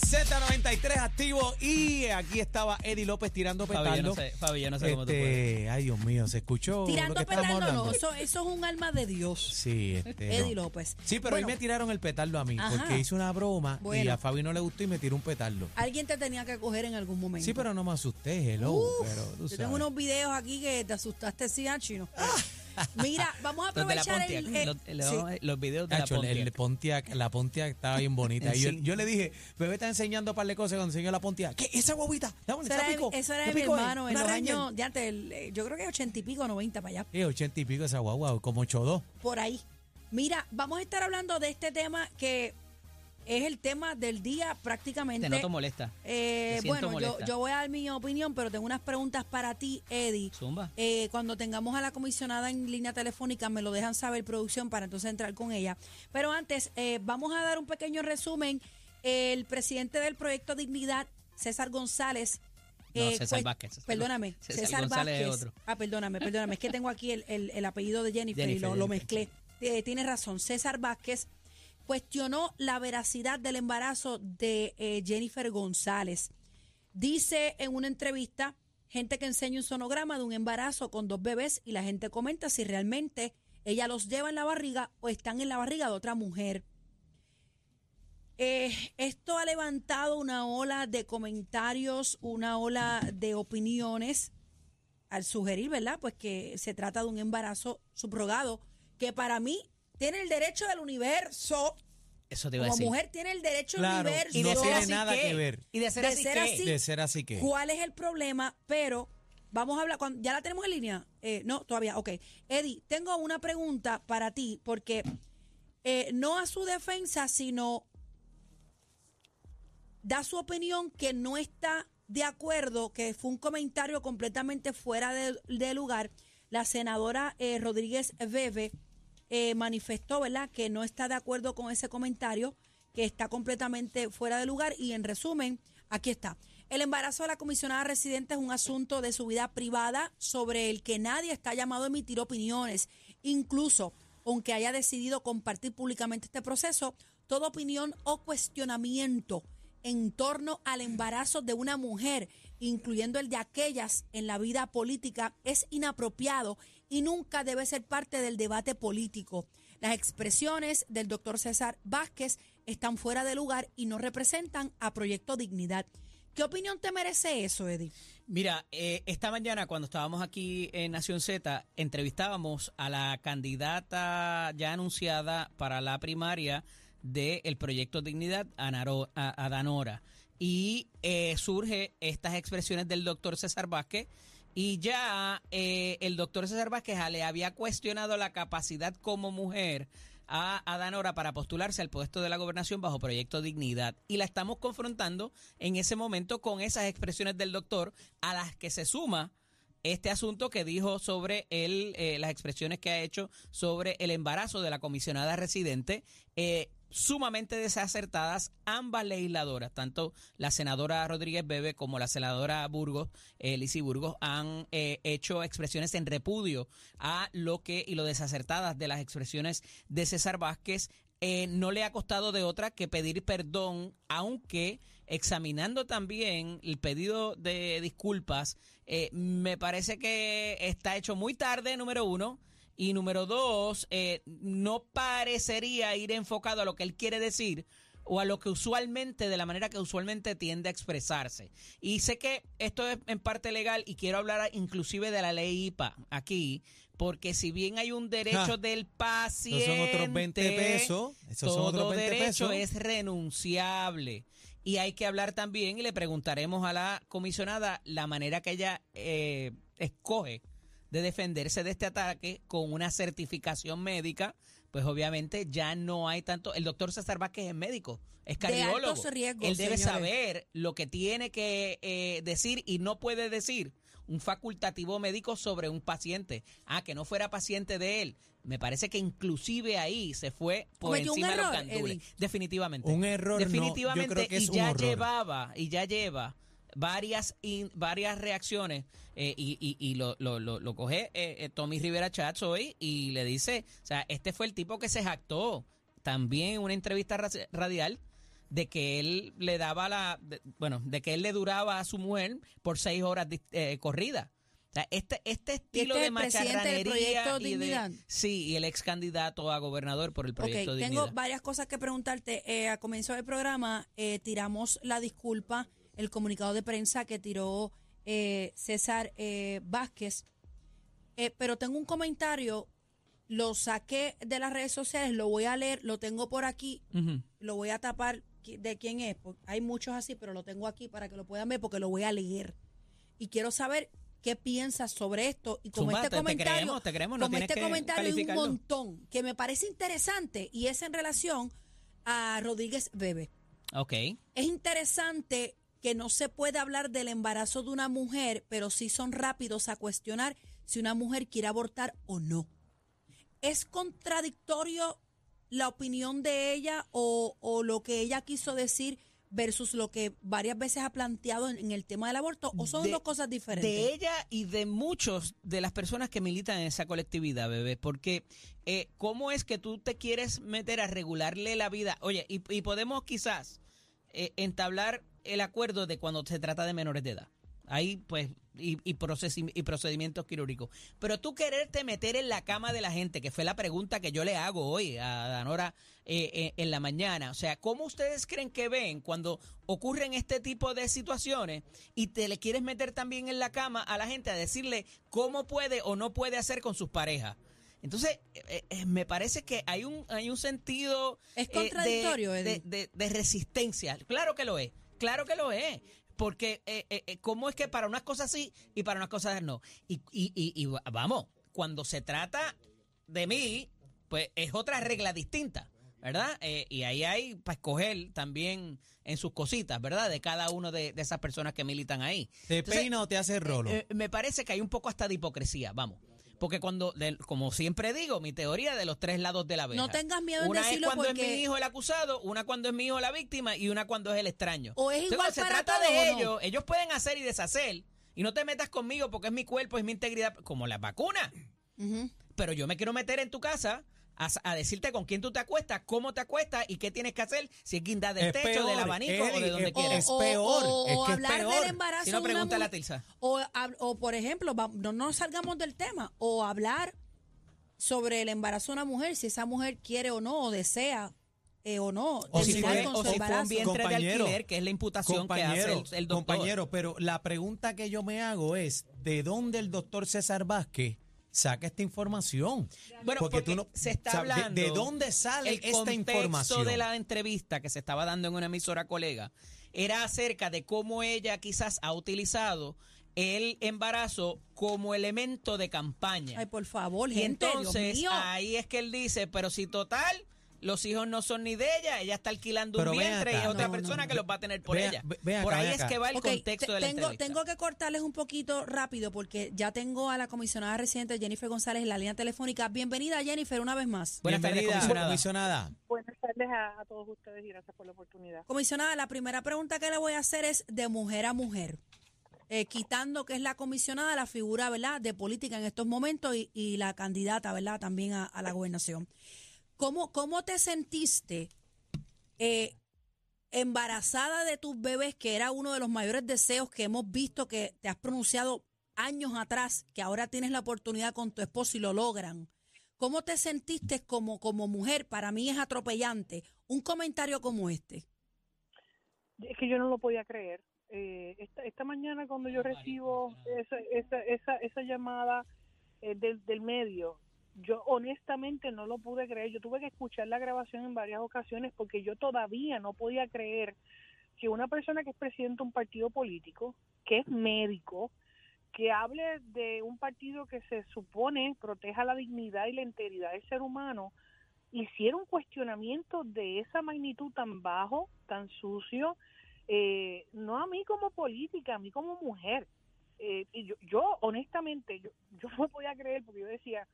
tardes, Z93 activo y aquí estaba Eddie López tirando Fabi, yo petardo. no sé, Fabi, yo no sé cómo tú puedes. Este, ay, Dios mío, se escuchó lo Tirando que petardo, no, eso, eso es un alma de Dios. Sí, este, Eddie no. López. Sí, pero Bueno, hoy me tiraron el petardo a mí Ajá. porque hice una broma y a Fabi no le gustó y me tiró un petardo. Alguien te tenía que coger en algún momento. Sí, pero no me asusté, hello, Uf, pero tú yo sabes. tengo unos videos aquí que te asustaste, sí, ah, chino. Mira, vamos a Los de la aprovechar Pontiac, el... eh, los, los- sí. los videos de la Nacho, el- el Pontiac. La Pontiac estaba bien bonita. Y yo, Sí. yo le dije, bebé está enseñando un par de cosas cuando enseñó la Pontiac. ¿Qué? ¿Esa guaguita? Dame, Eso esa era, de- pico. eso era ¿Qué de mi hermano en ¿Una los años, ya antes, el, eh, yo creo que 80 y pico, 90 para allá, Eh, ochenta y pico esa guagua, como 8-2. por ahí. Mira, vamos a estar hablando de este tema que es el tema del día prácticamente. Te noto molesta. Eh, Te bueno, yo, molesta. yo voy a dar mi opinión, pero tengo unas preguntas para ti, Eddie. Zumba. Eh, cuando tengamos a la comisionada en línea telefónica, me lo dejan saber producción para entonces entrar con ella. Pero antes, eh, vamos a dar un pequeño resumen. El presidente del proyecto Dignidad, César González. No, eh, César pues, Vázquez. César- Perdóname, César César, Vázquez. otro. Ah, perdóname, perdóname. Es que tengo aquí el, el- el apellido de Jennifer, y Jennifer, lo, lo Jennifer, mezclé. Eh, tiene razón. César Vázquez cuestionó la veracidad del embarazo de eh, Jennifer González. Dice en una entrevista, gente que enseña un sonograma de un embarazo con dos bebés y la gente comenta si realmente ella los lleva en la barriga o están en la barriga de otra mujer. Eh, esto ha levantado una ola de comentarios, una ola de opiniones al sugerir, ¿verdad? Pues que se trata de un embarazo subrogado, que para mí tiene el derecho del universo. Eso te iba a Como decir. mujer tiene el derecho Claro, del universo. y no tiene así, nada que ver. Y de ser De así, ser ¿qué? así, De ser así que. ¿Cuál es el problema? Pero vamos a hablar, cuando, ¿ya la tenemos en línea? Eh, no, todavía, ok. Eddie, tengo una pregunta para ti, porque eh, no a su defensa, sino da su opinión que no está de acuerdo, que fue un comentario completamente fuera de, de lugar. La senadora eh, Rodríguez Bebe eh, manifestó, ¿verdad?, que no está de acuerdo con ese comentario, que está completamente fuera de lugar. Y en resumen, aquí está. El embarazo de la comisionada residente es un asunto de su vida privada sobre el que nadie está llamado a emitir opiniones. Incluso, aunque haya decidido compartir públicamente este proceso, toda opinión o cuestionamiento en torno al embarazo de una mujer, incluyendo el de aquellas en la vida política, es inapropiado y nunca debe ser parte del debate político. Las expresiones del doctor César Vázquez están fuera de lugar y no representan a Proyecto Dignidad. ¿Qué opinión te merece eso, Eddie? Mira, eh, esta mañana cuando estábamos aquí en Nación Z, entrevistábamos a la candidata ya anunciada para la primaria del Proyecto Dignidad, Anaro- a, a Danora. Y eh, surge estas expresiones del doctor César Vázquez. Y ya eh, el doctor César Vázquez le había cuestionado la capacidad como mujer a, a Danora para postularse al puesto de la gobernación bajo proyecto Dignidad. Y la estamos confrontando en ese momento con esas expresiones del doctor a las que se suma este asunto que dijo sobre el, eh, las expresiones que ha hecho sobre el embarazo de la comisionada residente. eh, sumamente desacertadas ambas legisladoras, tanto la senadora Rodríguez Bebe como la senadora Burgos, eh, Burgos, han eh, hecho expresiones en repudio a lo que y lo desacertadas de las expresiones de César Vázquez. Eh, no le ha costado de otra que pedir perdón, aunque examinando también el pedido de disculpas, eh, me parece que está hecho muy tarde, número uno. Y número dos, eh, no parecería ir enfocado a lo que él quiere decir o a lo que usualmente, de la manera que usualmente tiende a expresarse. Y sé que esto es en parte legal y quiero hablar inclusive de la ley IPA aquí, porque si bien hay un derecho Ja. del paciente, son otros 20 pesos. Esos son todo otros 20 derecho pesos. es renunciable. Y hay que hablar también, y le preguntaremos a la comisionada la manera que ella eh, escoge de defenderse de este ataque con una certificación médica, pues obviamente ya no hay tanto. El doctor César Vázquez es médico, es De cardiólogo. altos riesgos, Él debe señores. saber lo que tiene que eh, decir y no puede decir un facultativo médico sobre un paciente. Ah, que no fuera paciente de él. Me parece que inclusive ahí se fue por Cometió encima de los. Eddie. Definitivamente. Un error, no, yo Definitivamente. creo que es y un ya llevaba, y ya lleva varias in- varias reacciones eh, y, y, y lo, lo, lo, lo coge eh, eh, Tommy Rivera Chats hoy y le dice, o sea, este fue el tipo que se jactó también en una entrevista ra- radial de que él le daba la, de- bueno, de que él le duraba a su mujer por seis horas eh. O sea, este, este estilo este es de macharranería y de, sí, y el ex candidato a gobernador por el proyecto tengo Dignidad. varias cosas que preguntarte. Eh, a comienzo del programa eh, tiramos la disculpa, el comunicado de prensa que tiró eh, César eh, Vázquez. Eh, pero tengo un comentario, lo saqué de las redes sociales, lo voy a leer, lo tengo por aquí, lo voy a tapar de quién es. porque hay muchos así, pero lo tengo aquí para que lo puedan ver porque lo voy a leer. Y quiero saber qué piensas sobre esto. Y como Zumba, este te- te comentario, creemos, te creemos, no como este comentario hay un montón que me parece interesante y es en relación a Rodríguez Bebe. Ok. Es interesante que no se puede hablar del embarazo de una mujer, pero sí son rápidos a cuestionar si una mujer quiere abortar o no. ¿Es contradictorio la opinión de ella o, o lo que ella quiso decir versus lo que varias veces ha planteado en, en el tema del aborto? ¿O son De- dos cosas diferentes? De ella y de muchos de las personas que militan en esa colectividad, bebé, porque eh, ¿cómo es que tú te quieres meter a regularle la vida? Oye, y, y podemos quizás eh, entablar el acuerdo de cuando se trata de menores de edad. Ahí, pues, y, y, y procedimientos quirúrgicos. Pero tú quererte meter en la cama de la gente, que fue la pregunta que yo le hago hoy a Danora eh, eh, en la mañana. O sea, ¿cómo ustedes creen que ven cuando ocurren este tipo de situaciones y te le quieres meter también en la cama a la gente a decirle cómo puede o no puede hacer con sus parejas? Entonces, eh, eh, me parece que hay un, hay un sentido Es eh, contradictorio, de, Eddie. de- de- de resistencia. Claro que lo es, claro que lo es. Porque, eh, eh, eh, ¿cómo es que para unas cosas sí y para unas cosas no? Y, y, y, y va- vamos, cuando se trata de mí, pues es otra regla distinta, ¿verdad? Eh, y ahí hay para escoger también en sus cositas, ¿verdad? De cada uno de, de esas personas que militan ahí. ¿Te Entonces, peina o te hace rolo? eh, me parece que hay un poco hasta de hipocresía, vamos. Porque cuando, de- como siempre digo, mi teoría de los tres lados de la vez. No tengas miedo en Una decirlo es cuando porque- es mi hijo el acusado, una cuando es mi hijo la víctima y una cuando es el extraño. O es Entonces, igual cuando se trata de ellos, ellos pueden hacer y deshacer. Y no te metas conmigo porque es mi cuerpo, es mi integridad, como las vacunas. Ujú. Pero yo me quiero meter en tu casa a, a decirte con quién tú te acuestas, cómo te acuestas y qué tienes que hacer, si es guindar del Es techo, peor, del abanico o de donde es- quieras. es peor, O, es o que es hablar peor. del embarazo Si no, de una pregúntale a mujer. Tilsa. O, o, por ejemplo, no nos salgamos del tema. O hablar sobre el embarazo de una mujer, si esa mujer quiere o no, o desea eh, o no, O si, fue, con o su si fue un vientre de Compañero, alquiler, que es la imputación que hace el, el doctor. compañero, pero la pregunta que yo me hago es, ¿de dónde el doctor César Vázquez saca esta información? Bueno, porque, se está sabe, de- hablando. ¿De, dónde sale el esta información? de la entrevista que se estaba dando en una emisora colega era acerca de cómo ella quizás ha utilizado el embarazo como elemento de campaña. Ay, por favor, y gente, Dios entonces mío. ahí es que él dice, pero si total los hijos no son ni de ella, ella está alquilando Pero un vientre y es otra No, persona no. que los va a tener por ella. ve- por ahí es que va el contexto te- de la tengo, entrevista. tengo que cortarles un poquito rápido porque ya tengo a la comisionada residente Jennifer González en la línea telefónica. Bienvenida, Jennifer, una vez más. Buenas tardes, comisionada. comisionada. Buenas tardes a, a todos ustedes y gracias por la oportunidad. Comisionada, la primera pregunta que le voy a hacer es de mujer a mujer. Eh, quitando que es la comisionada, la figura, ¿verdad?, de política en estos momentos y, y la candidata, ¿verdad?, también a, a la gobernación. ¿Cómo, cómo te sentiste eh, embarazada de tus bebés, que era uno de los mayores deseos que hemos visto que te has pronunciado años atrás, que ahora tienes la oportunidad con tu esposo y lo logran? ¿Cómo te sentiste como, como mujer? Para mí es atropellante. Un comentario como este. Es que yo no lo podía creer. Eh, esta, esta mañana cuando yo recibo esa, esa, esa, esa llamada eh, del, del medio, yo honestamente no lo pude creer. Yo tuve que escuchar la grabación en varias ocasiones porque yo todavía no podía creer que una persona que es presidente de un partido político, que es médico, que hable de un partido que se supone proteja la dignidad y la integridad del ser humano, hiciera un cuestionamiento de esa magnitud tan bajo, tan sucio, eh, no a mí como política, a mí como mujer. Eh, y yo, yo, honestamente, yo, yo no podía creer porque yo decía,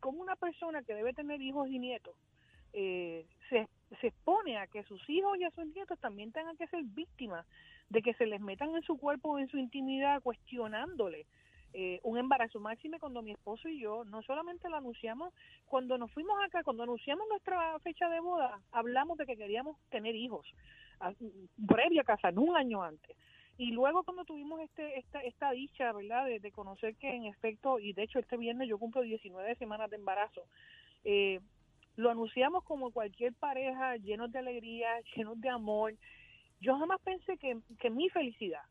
como una persona que debe tener hijos y nietos eh, se, se expone a que sus hijos y a sus nietos también tengan que ser víctimas de que se les metan en su cuerpo o en su intimidad cuestionándole eh, un embarazo máxime cuando mi esposo y yo no solamente lo anunciamos cuando nos fuimos acá cuando anunciamos nuestra fecha de boda hablamos de que queríamos tener hijos a- previa a casarnos, un año antes. Y luego cuando tuvimos este esta, esta dicha, ¿verdad?, de, de conocer que en efecto, y de hecho este viernes yo cumplo 19 semanas de embarazo, eh, lo anunciamos como cualquier pareja, llenos de alegría, llenos de amor. Yo jamás pensé que, que mi felicidad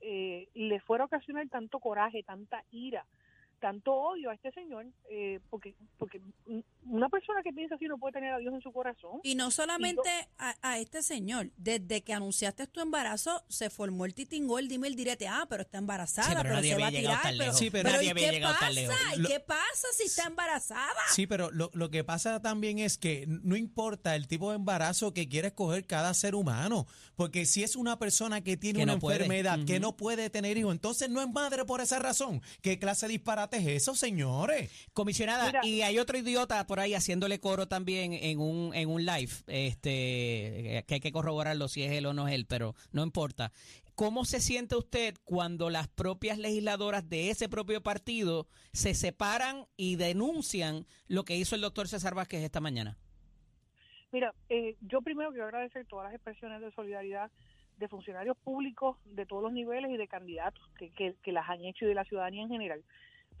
eh, le fuera a ocasionar tanto coraje, tanta ira, tanto odio a este señor, eh, porque porque una persona que piensa así no puede tener a Dios en su corazón. Y no solamente a, a este señor, desde que anunciaste tu embarazo, se formó el titingó, el dime el direte, ah, pero está embarazada, Sí, pero pero, nadie se va a tirar. tan pero. Sí, pero pero nadie ¿y había qué llegado pasa? tan lejos. ¿Y Lo- qué pasa si está embarazada? Sí, pero lo, lo que pasa también es que no importa el tipo de embarazo que quiera escoger cada ser humano, porque si es una persona que tiene Que una no puede. enfermedad que no puede tener hijos, entonces no es madre por esa razón. ¿Qué clase de disparate es eso, señores? Comisionada, Mira. y hay otro idiota por ahí haciéndole coro también en un, en un live, este, que hay que corroborarlo si es él o no es él, pero no importa. ¿Cómo se siente usted cuando las propias legisladoras de ese propio partido se separan y denuncian lo que hizo el doctor César Vázquez esta mañana? Mira, eh, yo primero quiero agradecer todas las expresiones de solidaridad de funcionarios públicos de todos los niveles y de candidatos que, que, que las han hecho y de la ciudadanía en general.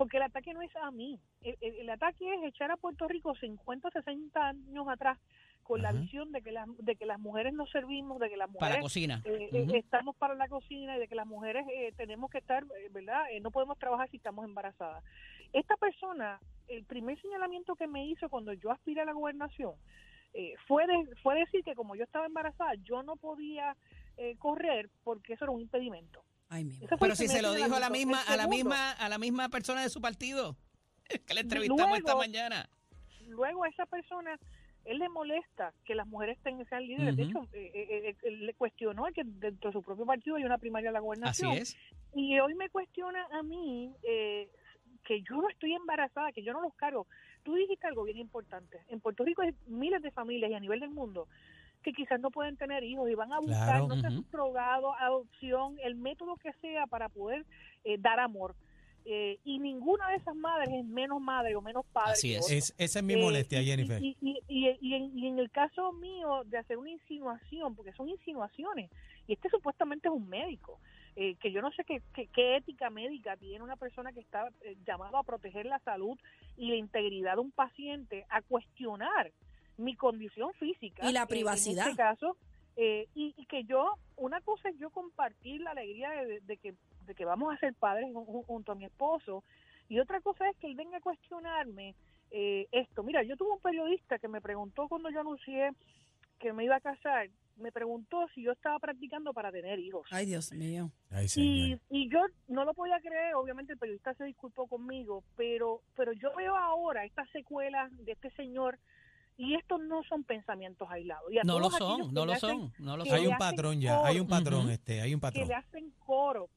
Porque el ataque no es a mí. El, el- el ataque es echar a Puerto Rico 50, 60 años atrás con la visión de que, las, de que las mujeres nos servimos, de que las Para la mujeres cocina. eh, eh, estamos para la cocina y de que las mujeres eh, tenemos que estar, eh, ¿verdad? Eh, no podemos trabajar si estamos embarazadas. Esta persona, el primer señalamiento que me hizo cuando yo aspiré a la gobernación eh, fue, de- fue decir que como yo estaba embarazada, yo no podía eh, correr porque eso era un impedimento. Ay, mi Pero si se lo dijo a la misma, a la misma, a la misma persona de su partido que le entrevistamos Luego- esta mañana. luego a esa persona él le molesta que las mujeres tengan, sean líderes. De hecho, eh, eh, eh, él le cuestionó que dentro de su propio partido hay una primaria a la Así gobernación. es. Y hoy me cuestiona a mí eh, que yo no estoy embarazada, que yo no los cargo. Tú dijiste algo bien importante. En Puerto Rico hay miles de familias y a nivel del mundo que quizás no pueden tener hijos y van a buscar, Claro. no sé, Ujú. drogado, adopción, el método que sea para poder eh, dar amor. Eh, y ninguna de esas madres es menos madre o menos padre. Así es. esa es mi Eh, molestia, Jennifer. Y, y, y- y en, y en el caso mío de hacer una insinuación, porque son insinuaciones, y este supuestamente es un médico, eh, que yo no sé qué, qué, qué ética médica tiene una persona que está llamado a proteger la salud y la integridad de un paciente, a cuestionar mi condición física. Y la eh, privacidad. en este caso, eh, y, y que yo, una cosa es yo compartir la alegría de, de que, de que vamos a ser padres jun- jun- junto a mi esposo, y otra cosa es que él venga a cuestionarme eh, esto. Mira, yo tuve un periodista que me preguntó cuando yo anuncié que me iba a casar, me preguntó si yo estaba practicando para tener hijos. Ay, Dios mío. Ay, Y, y yo no lo podía creer, obviamente el periodista se disculpó conmigo, pero, pero yo veo ahora estas secuelas de este señor y estos no son pensamientos aislados. Y No lo son, que no lo hacen- son, no lo que son. Hay un patrón ya, coro, hay un patrón, este, hay un que patrón. le hacen coro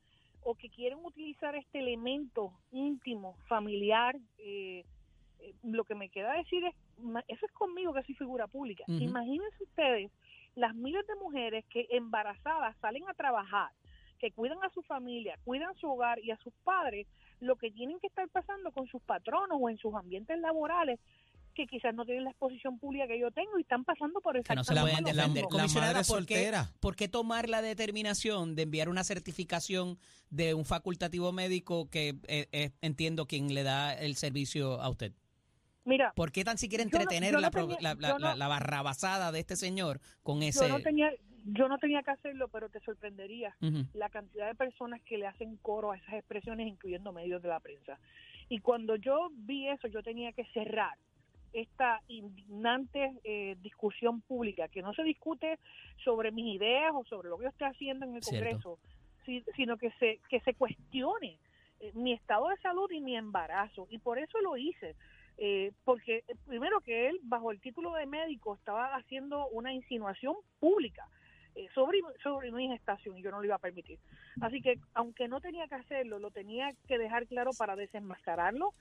o que quieren utilizar este elemento íntimo, familiar, eh, eh, lo que me queda decir es, ma- eso es conmigo que soy figura pública. Ujú. Imagínense ustedes las miles de mujeres que embarazadas salen a trabajar, que cuidan a su familia, cuidan su hogar y a sus padres, lo que tienen que estar pasando con sus patronos o en sus ambientes laborales que quizás no tienen la exposición pública que yo tengo y están pasando por esa Que no se pueden la- defender. la Comisionada, madre ¿por qué, soltera. por qué tomar la determinación de enviar una certificación de un facultativo médico que eh, eh, entiendo quien le da el servicio a usted? Mira, ¿Por qué tan siquiera no- entretener no la, tenía- la, la- yo no- la- la barrabasada de este señor con ese... yo no tenía yo no tenía que hacerlo, pero te sorprendería la cantidad de personas que le hacen coro a esas expresiones, incluyendo medios de la prensa. Y cuando yo vi eso, yo tenía que cerrar esta indignante eh, discusión pública, que no se discute sobre mis ideas o sobre lo que yo estoy haciendo en el Cierto. Congreso, si- sino que se, que se cuestione eh, mi estado de salud y mi embarazo. Y por eso lo hice. Eh, porque eh, primero que él, bajo el título de médico, estaba haciendo una insinuación pública eh, sobre, sobre mi gestación y yo no lo iba a permitir. Así que, aunque no tenía que hacerlo, lo tenía que dejar claro para desenmascararlo,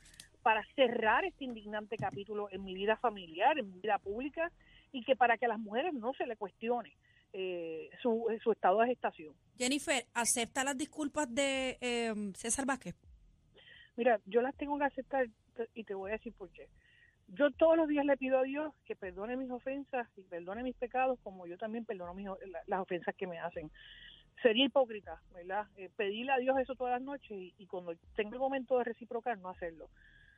para cerrar este indignante capítulo en mi vida familiar, en mi vida pública, y que para que a las mujeres no se le cuestione eh, su, su estado de gestación. Jennifer, ¿acepta las disculpas de eh, César Vázquez? Mira, yo las tengo que aceptar y te voy a decir por qué. Yo todos los días le pido a Dios que perdone mis ofensas y perdone mis pecados, como yo también perdono mis, las ofensas que me hacen. Sería hipócrita, ¿verdad? Eh, pedirle a Dios eso todas las noches y, y cuando tenga el momento de reciprocar, no hacerlo.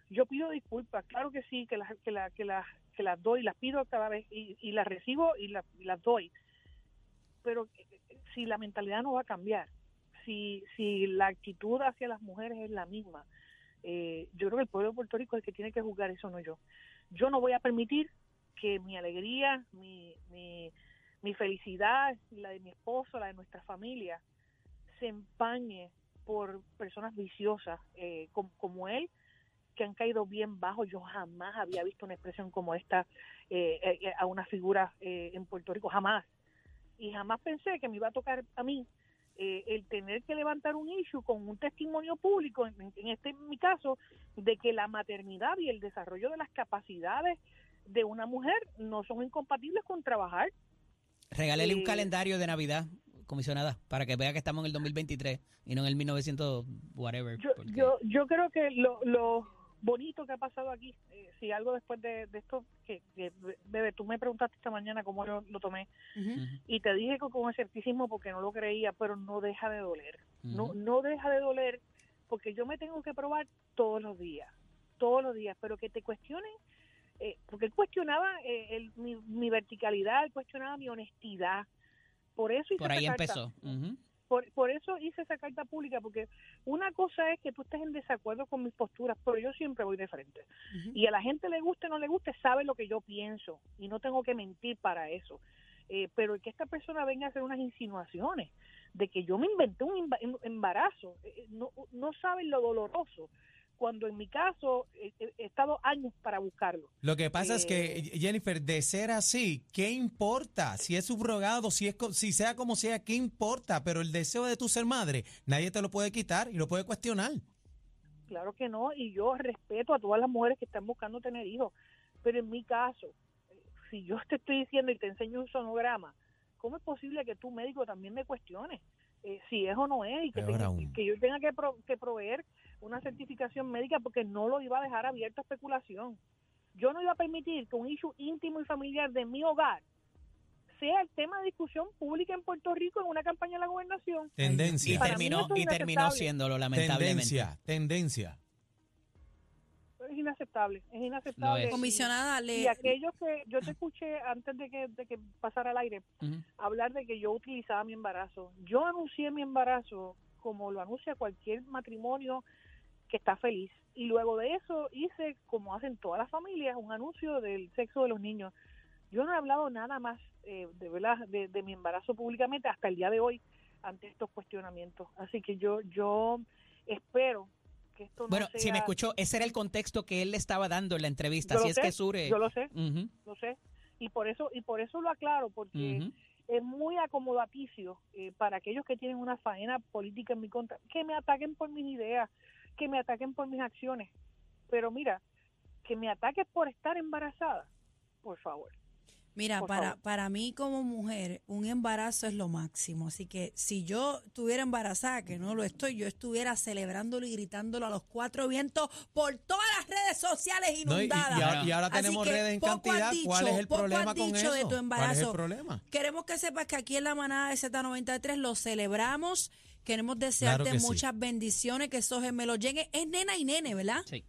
Yo pido disculpas, claro que sí, que las, que la, que las, que las doy, las pido cada vez y, las recibo y, la- y las doy. Pero eh, si la mentalidad no va a cambiar, si, si la actitud hacia las mujeres es la misma, eh, yo creo que el pueblo de Puerto Rico es el que tiene que juzgar eso, no yo. Yo no voy a permitir que mi alegría, mi, mi, mi felicidad, la de mi esposo, la de nuestra familia, se empañe por personas viciosas eh, como él, que han caído bien bajo. Yo jamás había visto una expresión como esta eh, eh, a una figura eh, en Puerto Rico, jamás. Y jamás pensé que me iba a tocar a mí eh, el tener que levantar un issue con un testimonio público, en, en este en mi caso, de que la maternidad y el desarrollo de las capacidades de una mujer no son incompatibles con trabajar. Regálele un Eh, calendario de Navidad, comisionada, para que vea que estamos en el 2023 y no en el 1900, whatever. Yo, porque- yo, yo creo que lo, lo bonito que ha pasado aquí, eh, si algo después de, de esto, que, que, bebé, tú me preguntaste esta mañana cómo yo lo tomé y te dije que con escepticismo porque no lo creía, pero no deja de doler. No, no deja de doler porque yo me tengo que probar todos los días, todos los días, pero que te cuestionen, eh, porque él cuestionaba eh, el- mi, mi verticalidad, él cuestionaba mi honestidad. Por eso hice Por ahí carta. empezó. Por, por eso hice esa carta pública, porque una cosa es que tú estés en desacuerdo con mis posturas, pero yo siempre voy de frente. Y a la gente le guste o no le guste, sabe lo que yo pienso y no tengo que mentir para eso. Eh, pero que esta persona venga a hacer unas insinuaciones de que yo me inventé un em- embarazo, eh, no, no saben lo doloroso, cuando en mi caso eh, eh, he estado años para buscarlo. Lo que pasa es que, Eh, Jennifer, de ser así, ¿qué importa? Si es subrogado, si, es, si sea como sea, ¿qué importa? Pero el deseo de tu ser madre, nadie te lo puede quitar y lo puede cuestionar. Claro que no, y yo respeto a todas las mujeres que están buscando tener hijos, pero en mi caso, si yo te estoy diciendo y te enseño un sonograma, ¿cómo es posible que tu médico también me cuestione eh, si es o no es y tenga- que yo tenga que, pro- que proveer una certificación médica porque no lo iba a dejar abierto a especulación? Yo no iba a permitir que un issue íntimo y familiar de mi hogar sea el tema de discusión pública en Puerto Rico en una campaña de la gobernación. Y Tendencia. Mí terminó, es y terminó siéndolo, lamentablemente. Tendencia, tendencia. Es inaceptable, es inaceptable. es. Y- Comisionada, Y le, aquellos que yo te escuché antes de que, de que pasara al aire hablar de que yo utilizaba mi embarazo. Yo anuncié mi embarazo como lo anuncia cualquier matrimonio que está feliz. Y luego de eso hice, como hacen todas las familias, un anuncio del sexo de los niños. Yo no he hablado nada más eh, de verdad de, de mi embarazo públicamente hasta el día de hoy ante estos cuestionamientos. Así que yo yo espero que esto no Bueno, sea... si me escuchó, ese era el contexto que él le estaba dando en la entrevista. Yo lo es sé, que Sure. Yo lo sé, Ujú, lo sé. Y por eso y por eso lo aclaro porque es muy acomodaticio eh, para aquellos que tienen una faena política en mi contra, que me ataquen por mis ideas, que me ataquen por mis acciones. Pero mira, que me ataques por estar embarazada, por favor. Mira, Por para, favor. para mí como mujer, un embarazo es lo máximo. Así que si yo estuviera embarazada, que no lo estoy, yo estuviera celebrándolo y gritándolo a los cuatro vientos por todas las redes sociales No, y, y inundadas. ahora, y ahora Así tenemos que redes en cantidad. ¿Cuál dicho, es el poco problema con dicho eso? de tu ¿Cuál es el embarazo. problema? Queremos que sepas que aquí en la manada de Z93 lo celebramos. Queremos desearte Claro que sí. muchas bendiciones, que esos gemelos lleguen. Es nena y nene, ¿verdad? Sí.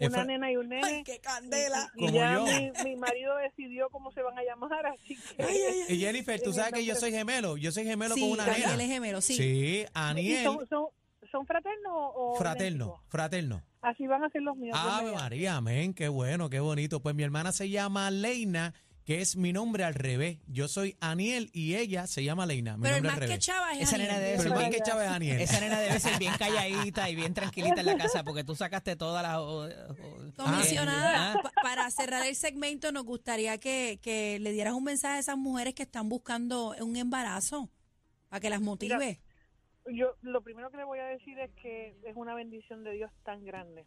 Una nena y un nene. ¡Ay, qué candela! y Como ya yo. mi, mi marido decidió cómo se van a llamar, así que... Y Jennifer, tú sabes que yo soy gemelo. Yo soy gemelo sí, con una Daniel nena. es gemelo, sí. Sí, ¿Y Aniel, son, son, son fraternos o fraterno, fraterno. Así van a ser los míos. Ave. María, amén, qué bueno, qué bonito. Pues mi hermana se llama Leina, que es mi nombre al revés. Yo soy Aniel y ella se llama Leina, mi Pero el nombre más al que chava es Esa Aniel. nena debe Pero el más bien- que chava es Aniel. Esa nena debe ser bien calladita y bien tranquilita en la casa porque tú sacaste todas las... o- o- Comisionada, Ah, pa- para cerrar el segmento, nos gustaría que, que le dieras un mensaje a esas mujeres que están buscando un embarazo, para que las motive. yo lo primero que le voy a decir es que es una bendición de Dios tan grande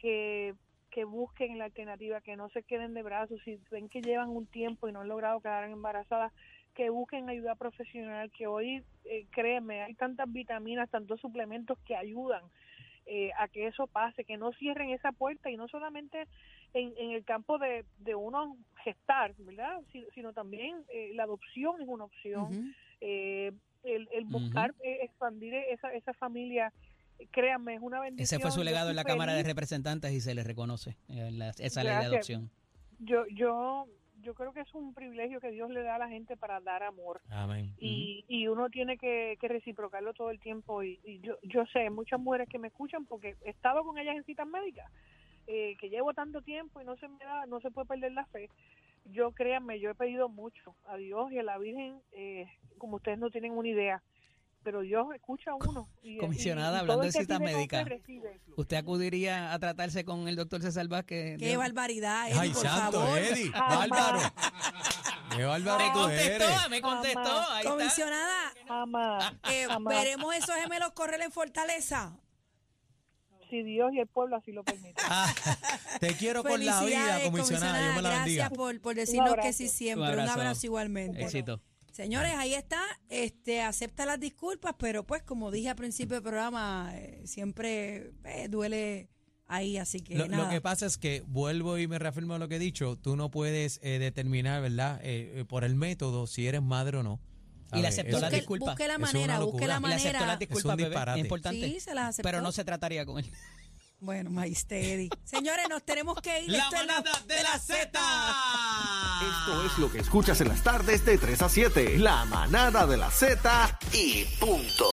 que que busquen la alternativa, que no se queden de brazos, si ven que llevan un tiempo y no han logrado quedar embarazadas, que busquen ayuda profesional, que hoy, eh, créeme, hay tantas vitaminas, tantos suplementos que ayudan eh, a que eso pase, que no cierren esa puerta y no solamente en, en el campo de, de uno gestar, ¿verdad? Si- sino también eh, la adopción es una opción, eh, el, el buscar eh, expandir esa, esa familia, créanme, es una bendición. Ese fue su legado en la Cámara de. Representantes y se le reconoce eh, la- esa ley de adopción. Yo, yo, yo creo que es un privilegio que Dios le da a la gente para dar amor. Amén. y, y uno tiene que, que reciprocarlo todo el tiempo y, y yo, yo sé, muchas mujeres que me escuchan porque he estado con ellas en citas médicas, eh, que llevo tanto tiempo y no se me da, no se puede perder la fe. Yo créanme, yo he pedido mucho a Dios y a la Virgen, eh, como ustedes no tienen una idea, pero Dios escucha a uno. Y, Comisionada, y- y hablando de citas médicas. ¿Usted acudiría a tratarse con el doctor César Vázquez? Qué barbaridad, Eddie, Ay, por santo, favor. Eddie. Bárbaro. Qué bárbaro Me contestó, eres. me contestó. Ahí está. Comisionada, Jamás, eh, jamás. veremos esos gemelos correr en Fortaleza. Si Dios y el pueblo así lo permiten. Ah, te quiero con la vida, comisionada. Dios me la bendiga. Gracias por, por decirnos que sí siempre. Un Un abrazo. abrazo, igualmente. Éxito. Señores, ahí está. Este, acepta las disculpas, pero pues como dije al principio del programa, eh, siempre eh, duele ahí, así que Lo, lo que pasa es que vuelvo y me reafirmo a lo que he dicho. Tú no puedes eh, determinar, ¿verdad? Eh, por el método si eres madre o no. Y le aceptó eso- la busque, disculpa. busque la es manera, busque la locura. Y le aceptó manera. las disculpas, un bebé. disparate. Es importante. Sí, se las aceptó. Pero no se trataría con él. Bueno, maíste, Eddie. Señores, nos tenemos que ir. La manada de la Z. Esto es lo que escuchas en las tardes de 3 a 7. La manada de la Z y punto.